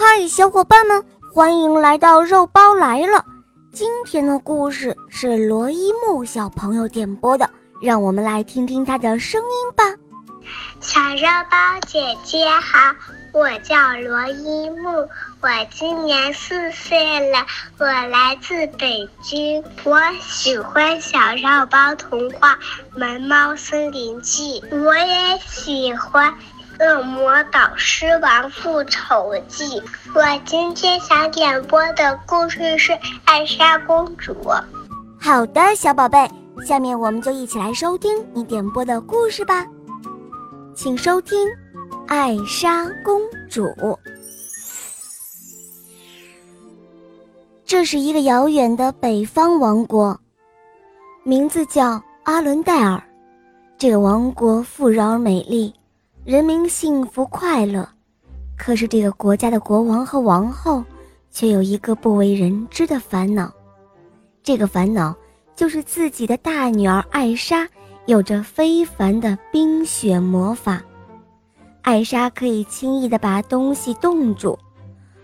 嗨，小伙伴们，欢迎来到肉包来了。今天的故事是罗一木小朋友点播的，让我们来听听他的声音吧。小肉包姐姐好，我叫罗一木，我今年四岁了，我来自北京，我喜欢《小肉包童话》《萌猫森林记》，我也喜欢。《恶魔导师王复仇记》，我今天想点播的故事是《艾莎公主》。好的，小宝贝，下面我们就一起来收听你点播的故事吧。请收听《艾莎公主》。这是一个遥远的北方王国，名字叫阿伦戴尔。这个王国富饶而美丽。人民幸福快乐，可是这个国家的国王和王后却有一个不为人知的烦恼。这个烦恼就是自己的大女儿艾莎有着非凡的冰雪魔法。艾莎可以轻易地把东西冻住，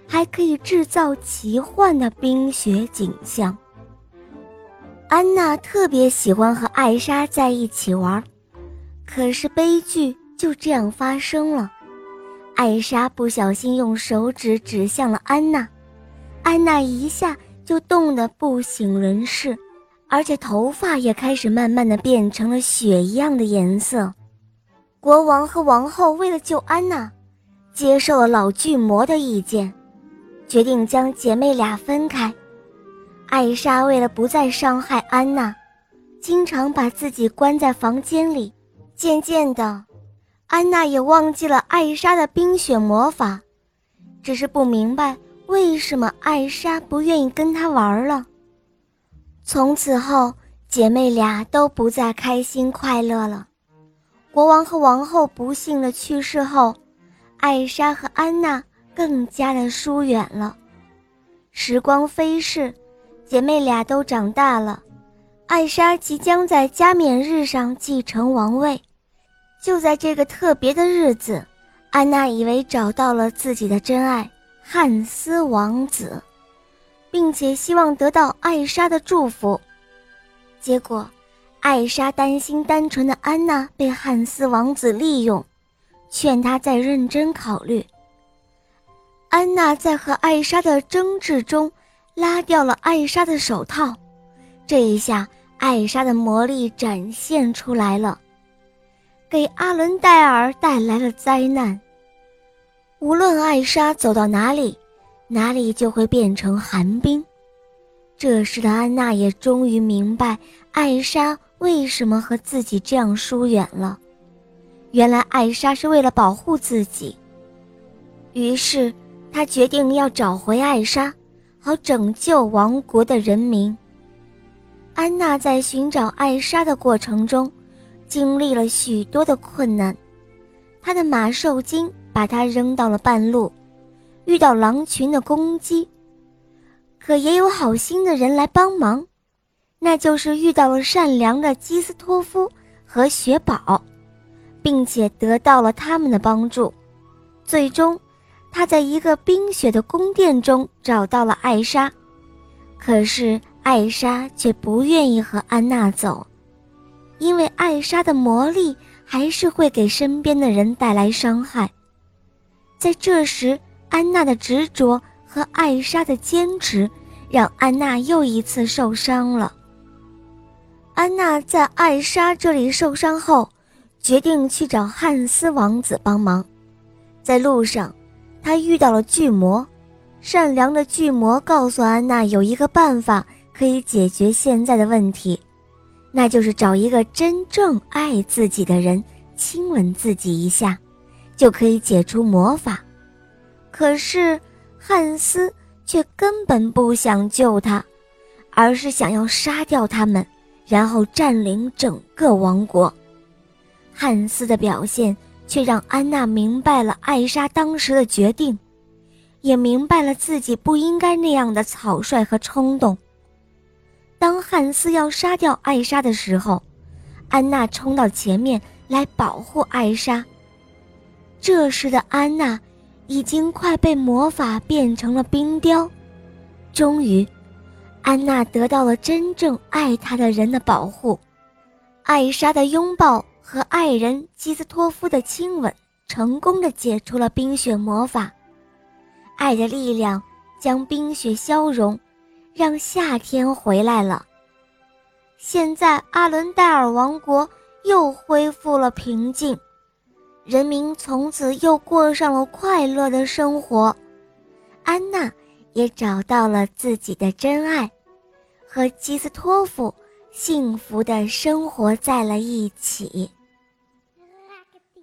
还可以制造奇幻的冰雪景象。安娜特别喜欢和艾莎在一起玩，可是悲剧。就这样发生了，艾莎不小心用手指指向了安娜，安娜一下就冻得不省人事，而且头发也开始慢慢的变成了雪一样的颜色。国王和王后为了救安娜，接受了老巨魔的意见，决定将姐妹俩分开。艾莎为了不再伤害安娜，经常把自己关在房间里，渐渐的。安娜也忘记了艾莎的冰雪魔法，只是不明白为什么艾莎不愿意跟她玩了。从此后，姐妹俩都不再开心快乐了。国王和王后不幸的去世后，艾莎和安娜更加的疏远了。时光飞逝，姐妹俩都长大了，艾莎即将在加冕日上继承王位。就在这个特别的日子，安娜以为找到了自己的真爱汉斯王子，并且希望得到艾莎的祝福。结果，艾莎担心单纯的安娜被汉斯王子利用，劝她再认真考虑。安娜在和艾莎的争执中拉掉了艾莎的手套，这一下，艾莎的魔力展现出来了。给阿伦戴尔带来了灾难。无论艾莎走到哪里，哪里就会变成寒冰。这时的安娜也终于明白艾莎为什么和自己这样疏远了。原来艾莎是为了保护自己。于是她决定要找回艾莎，好拯救王国的人民。安娜在寻找艾莎的过程中。经历了许多的困难，他的马受惊，把他扔到了半路，遇到狼群的攻击，可也有好心的人来帮忙，那就是遇到了善良的基斯托夫和雪宝，并且得到了他们的帮助，最终，他在一个冰雪的宫殿中找到了艾莎，可是艾莎却不愿意和安娜走。因为艾莎的魔力还是会给身边的人带来伤害，在这时，安娜的执着和艾莎的坚持，让安娜又一次受伤了。安娜在艾莎这里受伤后，决定去找汉斯王子帮忙。在路上，她遇到了巨魔，善良的巨魔告诉安娜有一个办法可以解决现在的问题。那就是找一个真正爱自己的人亲吻自己一下，就可以解除魔法。可是汉斯却根本不想救他，而是想要杀掉他们，然后占领整个王国。汉斯的表现却让安娜明白了艾莎当时的决定，也明白了自己不应该那样的草率和冲动。当汉斯要杀掉艾莎的时候，安娜冲到前面来保护艾莎。这时的安娜已经快被魔法变成了冰雕。终于，安娜得到了真正爱她的人的保护，艾莎的拥抱和爱人基斯托夫的亲吻，成功的解除了冰雪魔法。爱的力量将冰雪消融，让夏天回来了。现在，阿伦戴尔王国又恢复了平静，人民从此又过上了快乐的生活。安娜也找到了自己的真爱，和基斯托夫幸福的生活在了一起。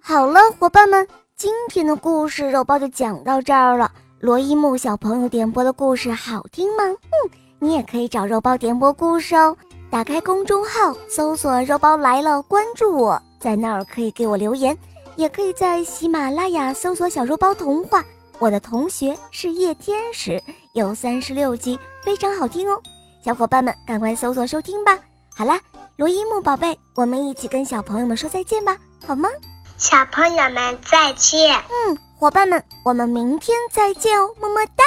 好了，伙伴们，今天的故事肉包就讲到这儿了。罗伊木小朋友点播的故事好听吗？嗯，你也可以找肉包点播故事哦。打开公众号，搜索“肉包来了”，关注我，在那儿可以给我留言，也可以在喜马拉雅搜索“小肉包童话”。我的同学是夜天使，有三十六集，非常好听哦。小伙伴们，赶快搜索收听吧。好啦，罗伊木宝贝，我们一起跟小朋友们说再见吧，好吗？小朋友们再见。嗯。伙伴们，我们明天再见哦，么么哒。